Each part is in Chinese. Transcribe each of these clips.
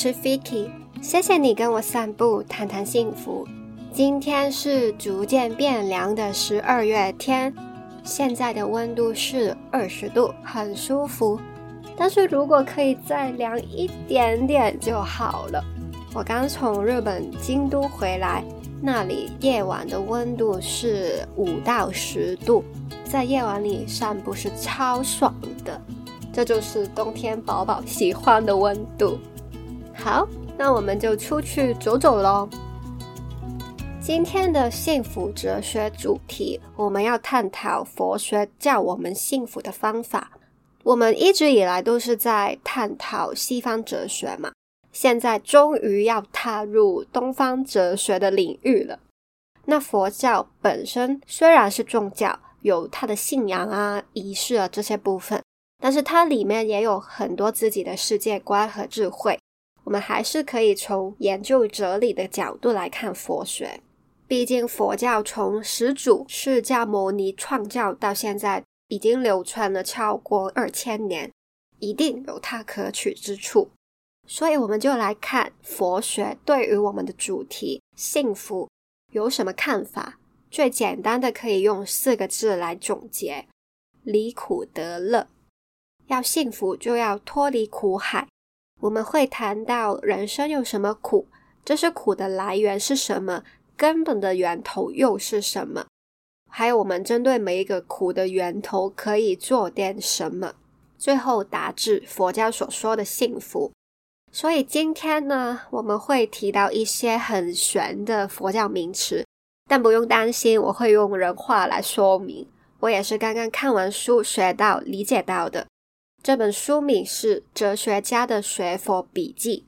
是 Vicky，谢谢你跟我散步，谈谈幸福。今天是逐渐变凉的十二月天，现在的温度是二十度，很舒服。但是如果可以再凉一点点就好了。我刚从日本京都回来，那里夜晚的温度是五到十度，在夜晚里散步是超爽的。这就是冬天宝宝喜欢的温度。好，那我们就出去走走喽。今天的幸福哲学主题，我们要探讨佛学教我们幸福的方法。我们一直以来都是在探讨西方哲学嘛，现在终于要踏入东方哲学的领域了。那佛教本身虽然是宗教，有它的信仰啊、仪式啊这些部分，但是它里面也有很多自己的世界观和智慧。我们还是可以从研究哲理的角度来看佛学。毕竟佛教从始祖释迦牟尼创教到现在，已经流传了超过二千年，一定有它可取之处。所以我们就来看佛学对于我们的主题幸福有什么看法。最简单的可以用四个字来总结：离苦得乐。要幸福，就要脱离苦海。我们会谈到人生有什么苦，这些苦的来源是什么。根本的源头又是什么？还有，我们针对每一个苦的源头可以做点什么？最后达至佛教所说的幸福。所以今天呢，我们会提到一些很玄的佛教名词，但不用担心，我会用人话来说明。我也是刚刚看完书学到、理解到的。这本书名是《哲学家的学佛笔记》，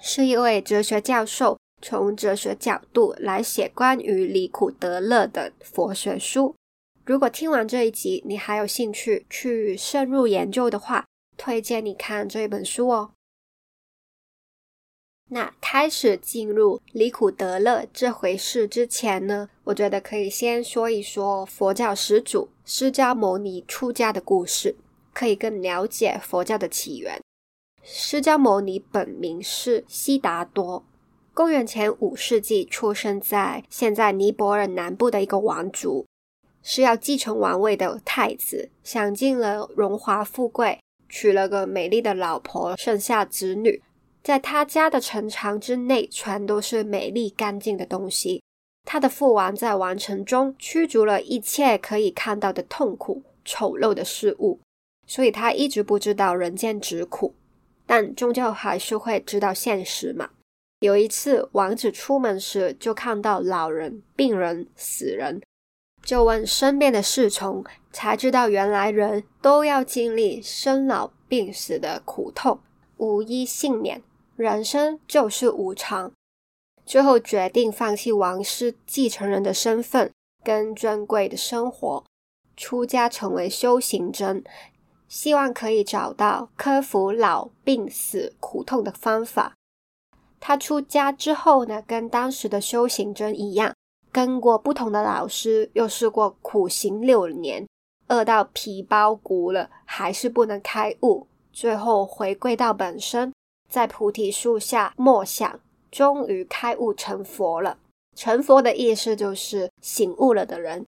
是一位哲学教授。从哲学角度来写关于离苦得乐的佛学书。如果听完这一集，你还有兴趣去深入研究的话，推荐你看这本书哦。那开始进入离苦得乐这回事之前呢，我觉得可以先说一说佛教始祖释迦牟尼出家的故事，可以更了解佛教的起源。释迦牟尼本名是悉达多。公元前五世纪出生在现在尼泊尔南部的一个王族，是要继承王位的太子，享尽了荣华富贵，娶了个美丽的老婆，生下子女。在他家的城墙之内，全都是美丽干净的东西。他的父王在王城中驱逐了一切可以看到的痛苦、丑陋的事物，所以他一直不知道人间疾苦，但终究还是会知道现实嘛。有一次，王子出门时就看到老人、病人、死人，就问身边的侍从，才知道原来人都要经历生老病死的苦痛，无一幸免，人生就是无常。最后决定放弃王室继承人的身份跟尊贵的生活，出家成为修行僧，希望可以找到克服老病死苦痛的方法。他出家之后呢，跟当时的修行僧一样，跟过不同的老师，又试过苦行六年，饿到皮包骨了，还是不能开悟。最后回归到本身，在菩提树下默想，终于开悟成佛了。成佛的意思就是醒悟了的人。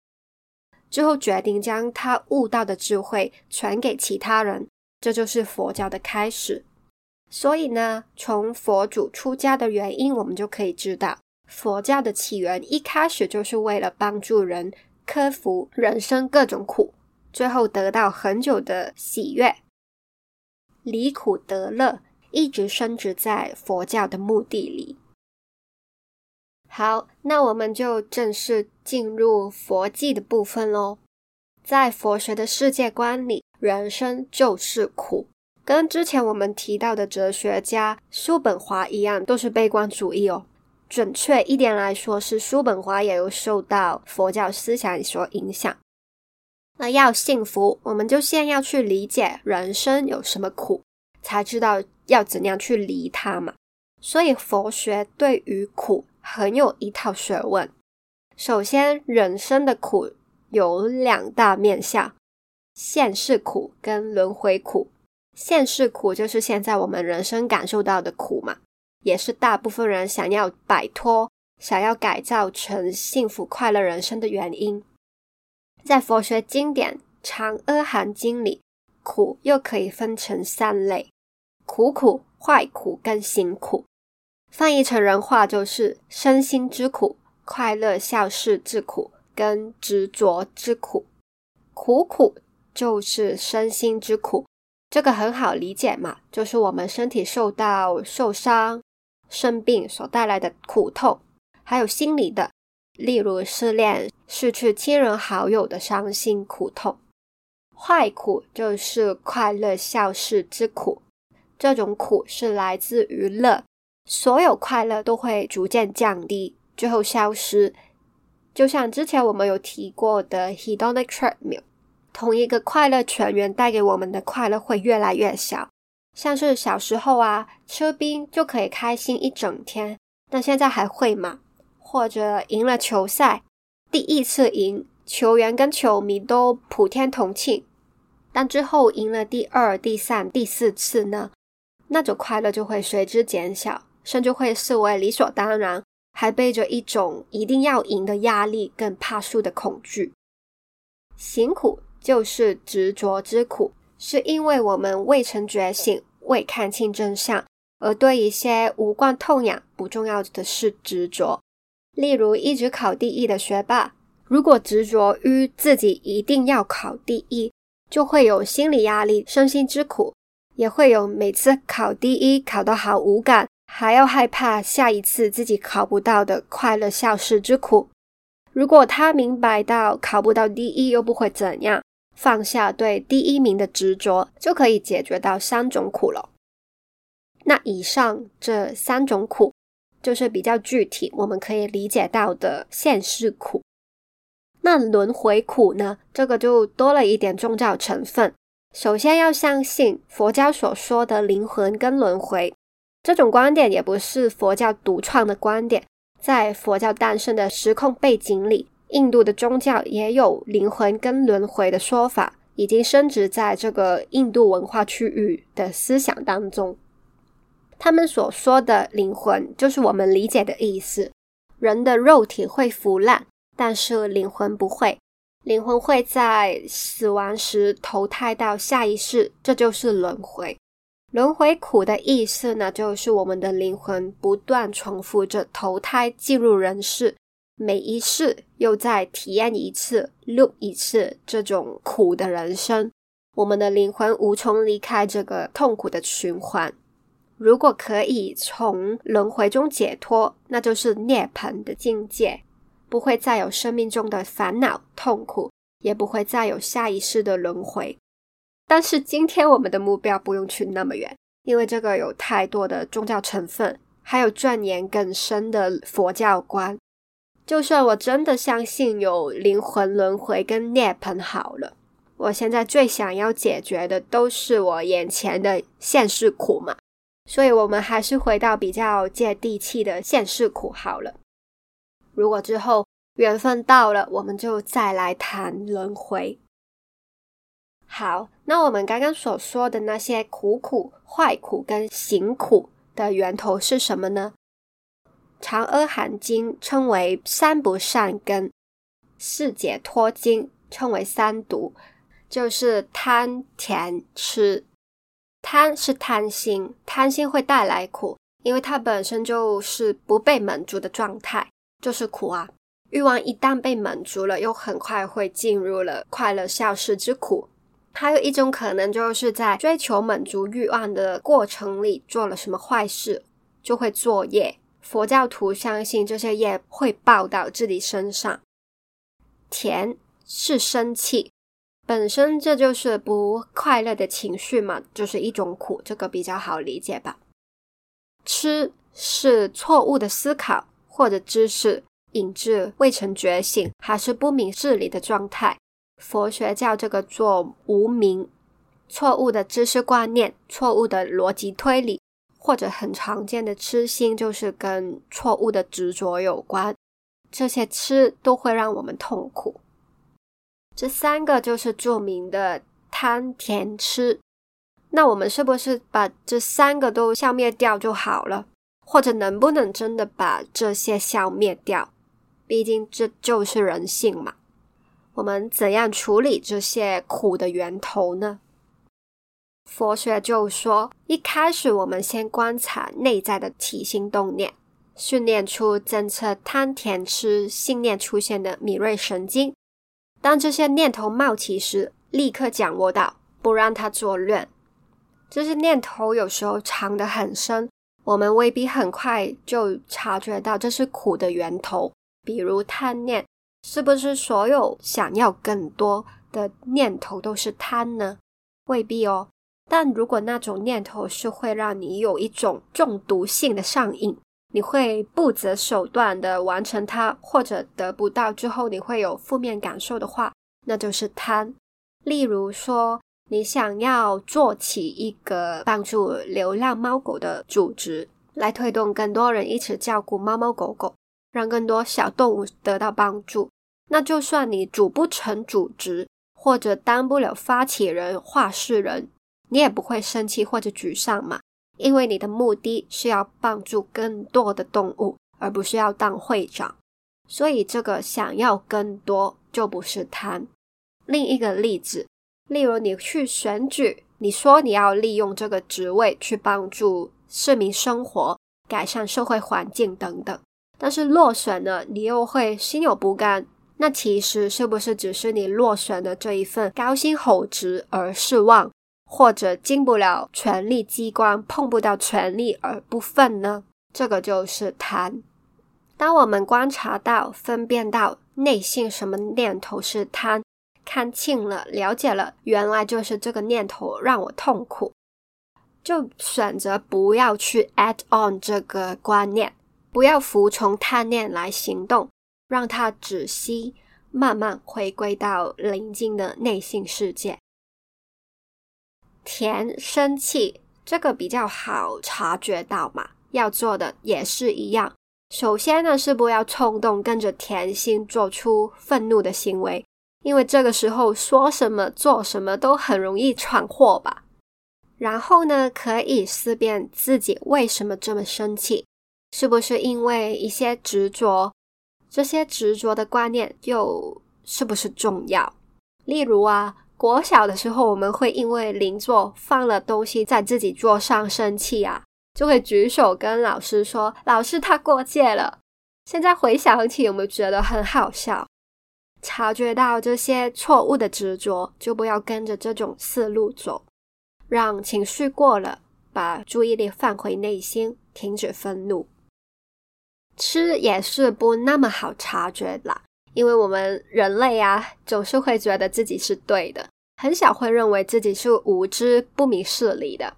之后决定将他悟到的智慧传给其他人，这就是佛教的开始。所以呢，从佛祖出家的原因，我们就可以知道，佛教的起源一开始就是为了帮助人克服人生各种苦，最后得到很久的喜悦，离苦得乐，一直深植在佛教的目的里。好，那我们就正式进入佛记的部分喽。在佛学的世界观里，人生就是苦。跟之前我们提到的哲学家叔本华一样，都是悲观主义哦。准确一点来说，是叔本华也有受到佛教思想所影响。那要幸福，我们就先要去理解人生有什么苦，才知道要怎样去离它嘛。所以佛学对于苦很有一套学问。首先，人生的苦有两大面相：现世苦跟轮回苦。现世苦就是现在我们人生感受到的苦嘛，也是大部分人想要摆脱、想要改造成幸福快乐人生的原因。在佛学经典《长阿含经》里，苦又可以分成三类：苦苦、坏苦跟行苦。翻译成人话就是身心之苦、快乐笑事之苦跟执着之苦。苦苦就是身心之苦。这个很好理解嘛，就是我们身体受到受伤、生病所带来的苦痛，还有心理的，例如失恋、失去亲人好友的伤心苦痛。坏苦就是快乐笑事之苦，这种苦是来自于乐，所有快乐都会逐渐降低，最后消失。就像之前我们有提过的 hedonic treadmill。同一个快乐泉源带给我们的快乐会越来越小，像是小时候啊，吃冰就可以开心一整天，但现在还会吗？或者赢了球赛，第一次赢，球员跟球迷都普天同庆，但之后赢了第二、第三、第四次呢？那种快乐就会随之减小，甚至会视为理所当然，还背着一种一定要赢的压力，更怕输的恐惧，辛苦。就是执着之苦，是因为我们未曾觉醒，未看清真相，而对一些无关痛痒、不重要的事执着。例如，一直考第一的学霸，如果执着于自己一定要考第一，就会有心理压力、身心之苦，也会有每次考第一考得好无感，还要害怕下一次自己考不到的快乐消失之苦。如果他明白到考不到第一又不会怎样。放下对第一名的执着，就可以解决到三种苦了。那以上这三种苦，就是比较具体，我们可以理解到的现世苦。那轮回苦呢？这个就多了一点宗教成分。首先要相信佛教所说的灵魂跟轮回，这种观点也不是佛教独创的观点，在佛教诞生的时空背景里。印度的宗教也有灵魂跟轮回的说法，已经升值在这个印度文化区域的思想当中。他们所说的灵魂，就是我们理解的意思。人的肉体会腐烂，但是灵魂不会。灵魂会在死亡时投胎到下一世，这就是轮回。轮回苦的意思呢，就是我们的灵魂不断重复着投胎进入人世。每一世又再体验一次、录一次这种苦的人生，我们的灵魂无从离开这个痛苦的循环。如果可以从轮回中解脱，那就是涅槃的境界，不会再有生命中的烦恼、痛苦，也不会再有下一世的轮回。但是今天我们的目标不用去那么远，因为这个有太多的宗教成分，还有钻研更深的佛教观。就算我真的相信有灵魂轮回跟涅槃好了，我现在最想要解决的都是我眼前的现世苦嘛，所以我们还是回到比较接地气的现世苦好了。如果之后缘分到了，我们就再来谈轮回。好，那我们刚刚所说的那些苦苦、坏苦跟行苦的源头是什么呢？长阿含经称为三不善根，四解脱经称为三毒，就是贪、甜、吃。贪是贪心，贪心会带来苦，因为它本身就是不被满足的状态，就是苦啊。欲望一旦被满足了，又很快会进入了快乐消失之苦。还有一种可能，就是在追求满足欲望的过程里做了什么坏事，就会作业。佛教徒相信这些业会报到自己身上。甜是生气，本身这就是不快乐的情绪嘛，就是一种苦，这个比较好理解吧。吃是错误的思考或者知识，引致未曾觉醒还是不明事理的状态。佛学叫这个做无明，错误的知识观念，错误的逻辑推理。或者很常见的痴心，就是跟错误的执着有关。这些痴都会让我们痛苦。这三个就是著名的贪、甜、痴。那我们是不是把这三个都消灭掉就好了？或者能不能真的把这些消灭掉？毕竟这就是人性嘛。我们怎样处理这些苦的源头呢？佛学就说，一开始我们先观察内在的起心动念，训练出侦测贪甜痴信念出现的敏锐神经。当这些念头冒起时，立刻掌握到，不让它作乱。这些念头有时候藏得很深，我们未必很快就察觉到这是苦的源头。比如贪念，是不是所有想要更多的念头都是贪呢？未必哦。但如果那种念头是会让你有一种中毒性的上瘾，你会不择手段的完成它，或者得不到之后你会有负面感受的话，那就是贪。例如说，你想要做起一个帮助流浪猫狗的组织，来推动更多人一起照顾猫猫狗狗，让更多小动物得到帮助。那就算你组不成组织，或者当不了发起人、话事人。你也不会生气或者沮丧嘛，因为你的目的是要帮助更多的动物，而不是要当会长。所以这个想要更多就不是贪。另一个例子，例如你去选举，你说你要利用这个职位去帮助市民生活、改善社会环境等等，但是落选了，你又会心有不甘。那其实是不是只是你落选的这一份高薪厚职而失望？或者进不了权力机关，碰不到权力而不愤呢？这个就是贪。当我们观察到、分辨到内心什么念头是贪，看清了、了解了，原来就是这个念头让我痛苦，就选择不要去 add on 这个观念，不要服从贪念来行动，让它止息，慢慢回归到宁静的内心世界。甜生气，这个比较好察觉到嘛。要做的也是一样。首先呢，是不要冲动跟着甜心做出愤怒的行为，因为这个时候说什么做什么都很容易闯祸吧。然后呢，可以思辨自己为什么这么生气，是不是因为一些执着？这些执着的观念又是不是重要？例如啊。国小的时候，我们会因为邻座放了东西在自己桌上生气啊，就会举手跟老师说：“老师，他过界了。”现在回想起，有没有觉得很好笑？察觉到这些错误的执着，就不要跟着这种思路走，让情绪过了，把注意力放回内心，停止愤怒。吃也是不那么好察觉啦。因为我们人类啊，总是会觉得自己是对的，很少会认为自己是无知、不明事理的。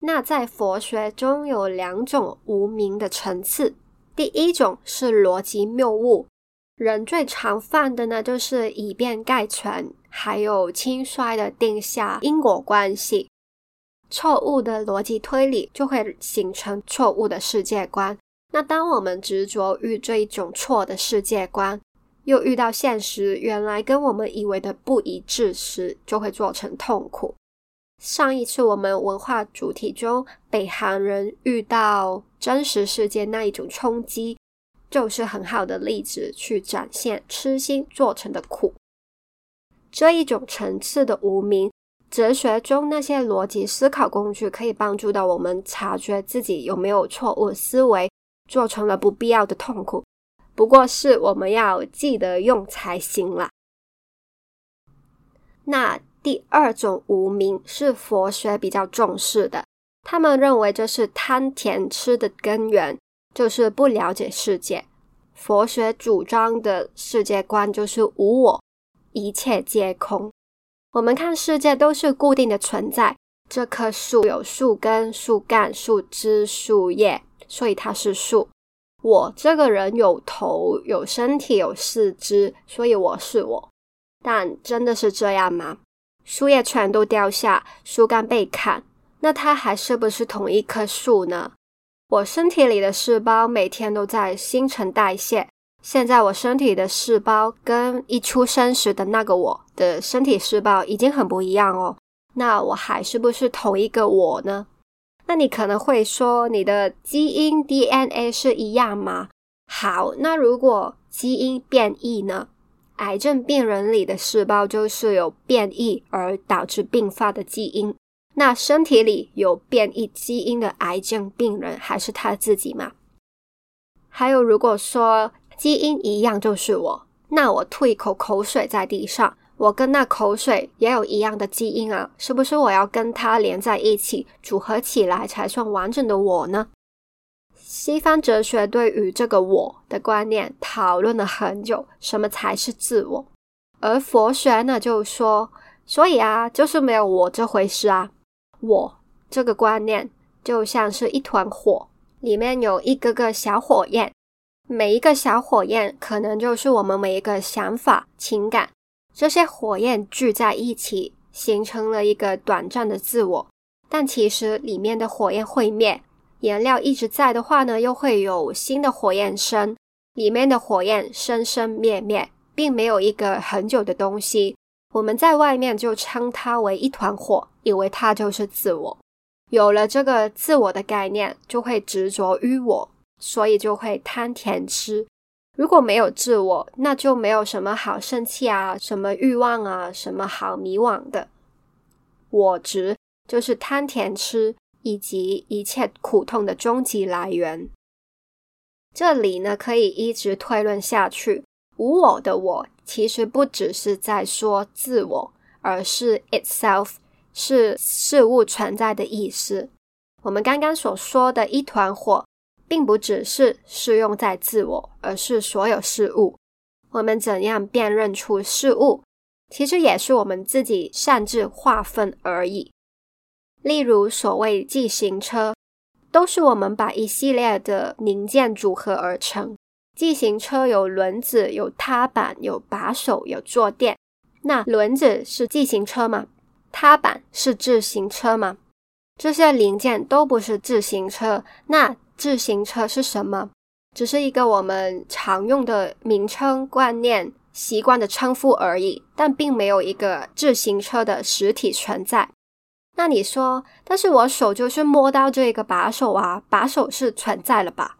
那在佛学中有两种无明的层次，第一种是逻辑谬误，人最常犯的呢，就是以偏概全，还有轻率的定下因果关系，错误的逻辑推理就会形成错误的世界观。那当我们执着于这一种错的世界观，又遇到现实，原来跟我们以为的不一致时，就会造成痛苦。上一次我们文化主题中，北韩人遇到真实世界那一种冲击，就是很好的例子，去展现痴心做成的苦。这一种层次的无名，哲学中那些逻辑思考工具，可以帮助到我们察觉自己有没有错误思维，做成了不必要的痛苦。不过是我们要记得用才行啦。那第二种无名是佛学比较重视的，他们认为这是贪甜吃的根源，就是不了解世界。佛学主张的世界观就是无我，一切皆空。我们看世界都是固定的存在，这棵树有树根、树干、树枝、树叶，所以它是树。我这个人有头、有身体、有四肢，所以我是我。但真的是这样吗？树叶全都掉下，树干被砍，那它还是不是同一棵树呢？我身体里的细胞每天都在新陈代谢，现在我身体的细胞跟一出生时的那个我的身体细胞已经很不一样哦。那我还是不是同一个我呢？那你可能会说，你的基因 DNA 是一样吗？好，那如果基因变异呢？癌症病人里的细胞就是有变异而导致并发的基因。那身体里有变异基因的癌症病人还是他自己吗？还有，如果说基因一样就是我，那我吐一口口水在地上，我跟那口水也有一样的基因啊，是不是我要跟它连在一起组合起来才算完整的我呢？西方哲学对于这个“我”的观念讨论了很久，什么才是自我？而佛学呢，就说，所以啊，就是没有我这回事啊。我这个观念就像是一团火，里面有一个个小火焰，每一个小火焰可能就是我们每一个想法、情感，这些火焰聚在一起，形成了一个短暂的自我。但其实里面的火焰会灭。颜料一直在的话呢，又会有新的火焰生，里面的火焰生生灭灭，并没有一个很久的东西。我们在外面就称它为一团火，以为它就是自我。有了这个自我的概念，就会执着于我，所以就会贪甜吃。如果没有自我，那就没有什么好生气啊，什么欲望啊，什么好迷惘的。我执就是贪甜吃。以及一切苦痛的终极来源。这里呢，可以一直推论下去。无我的我，其实不只是在说自我，而是 itself，是事物存在的意思。我们刚刚所说的一团火，并不只是适用在自我，而是所有事物。我们怎样辨认出事物，其实也是我们自己擅自划分而已。例如，所谓自行车，都是我们把一系列的零件组合而成。自行车有轮子、有踏板、有把手、有坐垫。那轮子是自行车吗？踏板是自行车吗？这些零件都不是自行车。那自行车是什么？只是一个我们常用的名称、观念、习惯的称呼而已，但并没有一个自行车的实体存在。那你说，但是我手就是摸到这个把手啊，把手是存在了吧？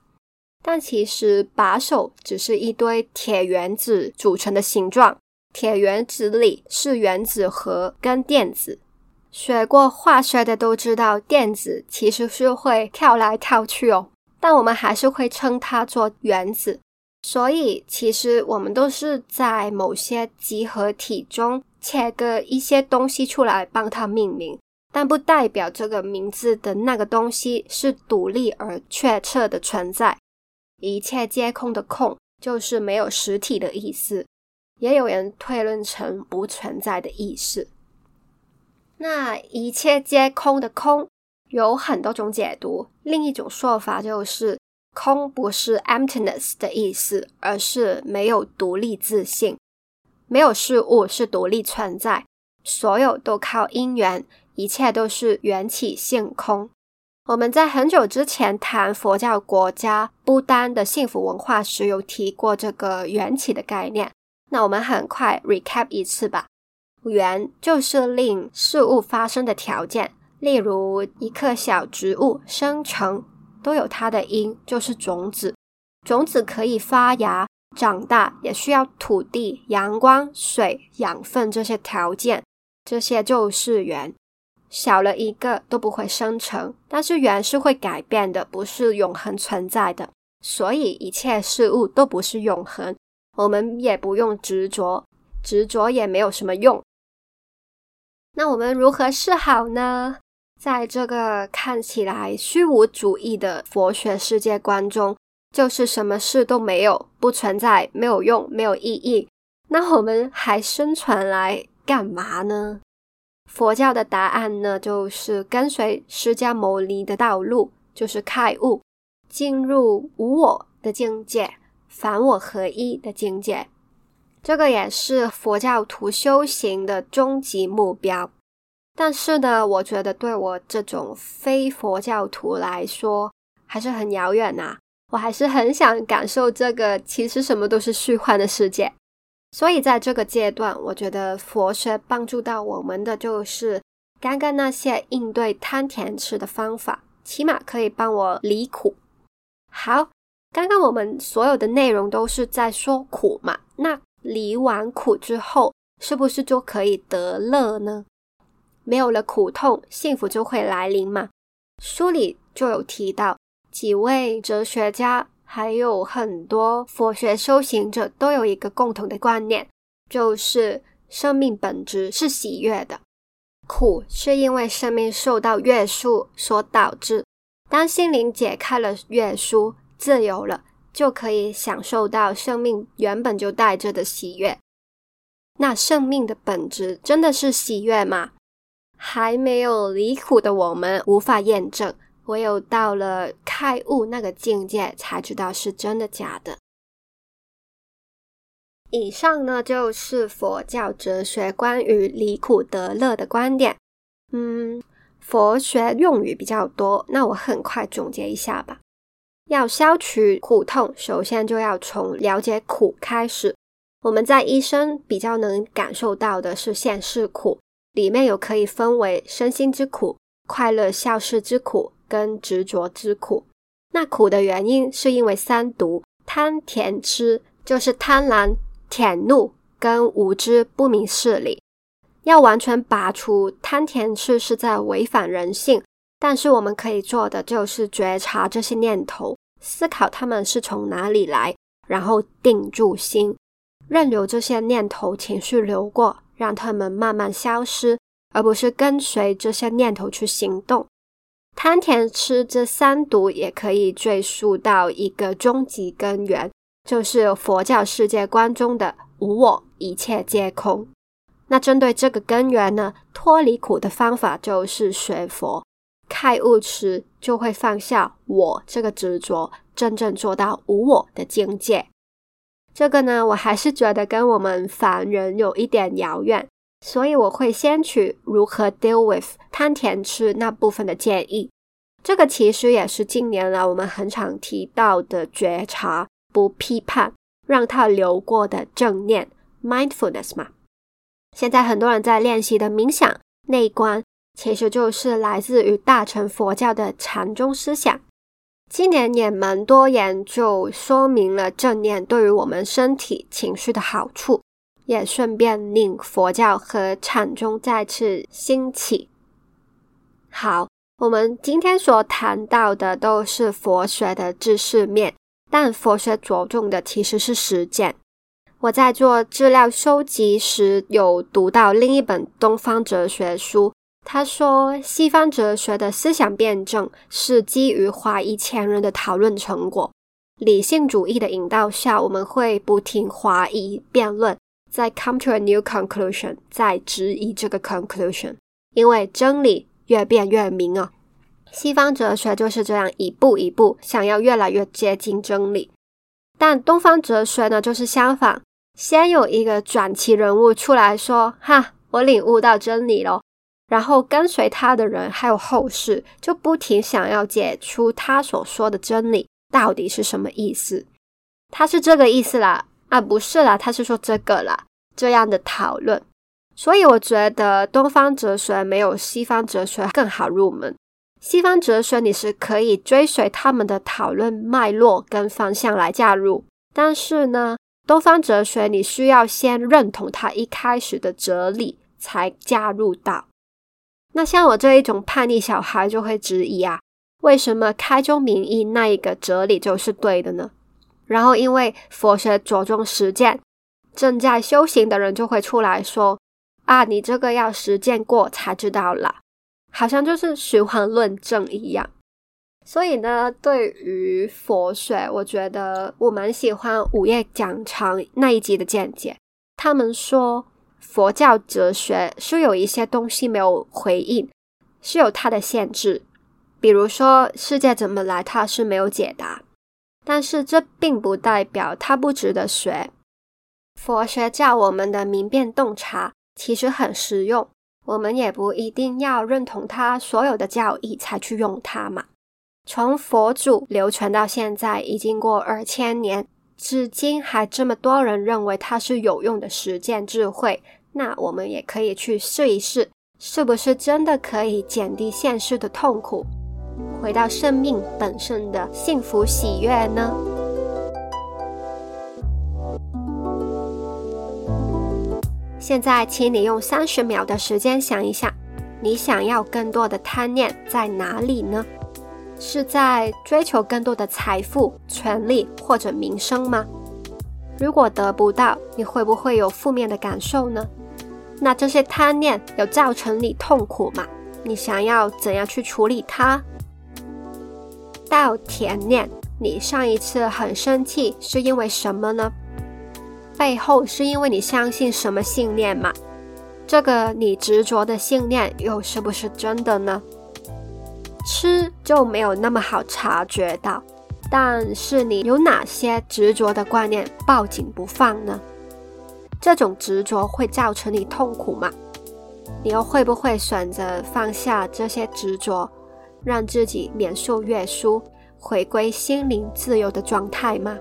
但其实把手只是一堆铁原子组成的形状，铁原子里是原子核跟电子。学过化学的都知道，电子其实是会跳来跳去哦，但我们还是会称它做原子。所以其实我们都是在某些集合体中切割一些东西出来，帮它命名。但不代表这个名字的那个东西是独立而确切的存在。一切皆空的“空”就是没有实体的意思，也有人推论成不存在的意思。那一切皆空的“空”有很多种解读。另一种说法就是“空”不是 emptiness 的意思，而是没有独立自信，没有事物是独立存在，所有都靠因缘。一切都是缘起性空。我们在很久之前谈佛教国家不丹的幸福文化时，有提过这个缘起的概念。那我们很快 recap 一次吧。缘就是令事物发生的条件，例如一棵小植物生成都有它的因，就是种子。种子可以发芽、长大，也需要土地、阳光、水、养分这些条件，这些就是缘。少了一个都不会生成，但是缘是会改变的，不是永恒存在的。所以一切事物都不是永恒，我们也不用执着，执着也没有什么用。那我们如何是好呢？在这个看起来虚无主义的佛学世界观中，就是什么事都没有，不存在，没有用，没有意义。那我们还生存来干嘛呢？佛教的答案呢，就是跟随释迦牟尼的道路，就是开悟，进入无我的境界，凡我合一的境界。这个也是佛教徒修行的终极目标。但是呢，我觉得对我这种非佛教徒来说，还是很遥远呐。我还是很想感受这个其实什么都是虚幻的世界。所以，在这个阶段，我觉得佛学帮助到我们的就是刚刚那些应对贪甜吃的方法，起码可以帮我离苦。好，刚刚我们所有的内容都是在说苦嘛，那离完苦之后，是不是就可以得乐呢？没有了苦痛，幸福就会来临嘛。书里就有提到几位哲学家，还有很多佛学修行者，都有一个共同的观念，就是生命本质是喜悦的。苦是因为生命受到约束所导致。当心灵解开了约束，自由了，就可以享受到生命原本就带着的喜悦。那生命的本质真的是喜悦吗？还没有离苦的我们无法验证，唯有到了开悟那个境界，才知道是真的假的。以上呢，就是佛教哲学关于离苦得乐的观点。嗯，佛学用语比较多，那我很快总结一下吧。要消除苦痛，首先就要从了解苦开始。我们在一生比较能感受到的是现世苦，里面有可以分为身心之苦、快乐消失之苦跟执着之苦。那苦的原因是因为三毒：贪、甜、痴，就是贪婪。舔怒跟无知不明事理，要完全拔除贪甜痴是在违反人性。但是我们可以做的就是觉察这些念头，思考他们是从哪里来，然后定住心，任由这些念头情绪流过，让他们慢慢消失，而不是跟随这些念头去行动。贪甜痴这三毒也可以追溯到一个终极根源。就是佛教世界观中的无我，一切皆空。那针对这个根源呢，脱离苦的方法就是学佛。开悟时就会放下我这个执着，真正做到无我的境界。这个呢，我还是觉得跟我们凡人有一点遥远，所以我会先取如何 deal with 贪甜吃那部分的建议。这个其实也是近年来我们很常提到的觉察。不批判，让它流过的正念 （mindfulness） 嘛。现在很多人在练习的冥想内观，其实就是来自于大乘佛教的禅宗思想。今年也蛮多研究说明了正念对于我们身体情绪的好处，也顺便令佛教和禅宗再次兴起。好，我们今天所谈到的都是佛学的知识面。但佛学着重的其实是实践。我在做资料收集时，有读到另一本东方哲学书，他说西方哲学的思想辩证是基于华裔前人的讨论成果。理性主义的引导下，我们会不停怀疑辩论，再 come to a new conclusion，再质疑这个 conclusion，因为真理越辩越明啊。西方哲学就是这样一步一步想要越来越接近真理，但东方哲学呢，就是相反，先有一个传奇人物出来说：“哈，我领悟到真理了。”然后跟随他的人还有后世就不停想要解出他所说的真理到底是什么意思。他是这个意思啦，啊，不是啦，他是说这个啦，这样的讨论。所以我觉得东方哲学没有西方哲学更好入门。西方哲学你是可以追随他们的讨论脉络跟方向来加入，但是呢，东方哲学你需要先认同他一开始的哲理才加入到。那像我这一种叛逆小孩就会质疑啊，为什么开宗明义那一个哲理就是对的呢？然后因为佛学着重实践，正在修行的人就会出来说啊，你这个要实践过才知道啦。好像就是循环论证一样，所以呢，对于佛学，我觉得我蛮喜欢午夜讲堂那一集的见解。他们说佛教哲学是有一些东西没有回应，是有它的限制，比如说世界怎么来，它是没有解答。但是这并不代表它不值得学。佛学教我们的明辨洞察，其实很实用。我们也不一定要认同它所有的教义才去用它嘛。从佛祖流传到现在，已经过二千年，至今还这么多人认为它是有用的实践智慧，那我们也可以去试一试，是不是真的可以减低现实的痛苦？回到生命本身的幸福喜悦呢？现在，请你用三十秒的时间想一想，你想要更多的贪念在哪里呢？是在追求更多的财富、权利或者名声吗？如果得不到，你会不会有负面的感受呢？那这些贪念有造成你痛苦吗？你想要怎样去处理它？到甜念，你上一次很生气是因为什么呢？背后是因为你相信什么信念吗？这个你执着的信念又是不是真的呢？吃就没有那么好察觉到，但是你有哪些执着的观念抱紧不放呢？这种执着会造成你痛苦吗？你又会不会选择放下这些执着，让自己免受约束，回归心灵自由的状态吗？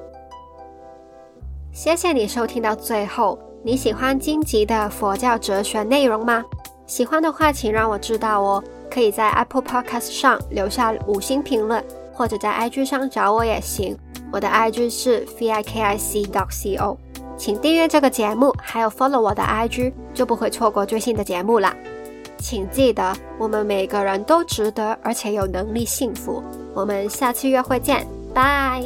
谢谢你收听到最后。你喜欢荆棘的佛教哲学内容吗？喜欢的话，请让我知道哦。可以在 Apple Podcast 上留下五星评论，或者在 IG 上找我也行。我的 IG 是 vikic.co。请订阅这个节目，还有 follow 我的 IG，就不会错过最新的节目啦。请记得，我们每个人都值得，而且有能力幸福。我们下期约会见，拜。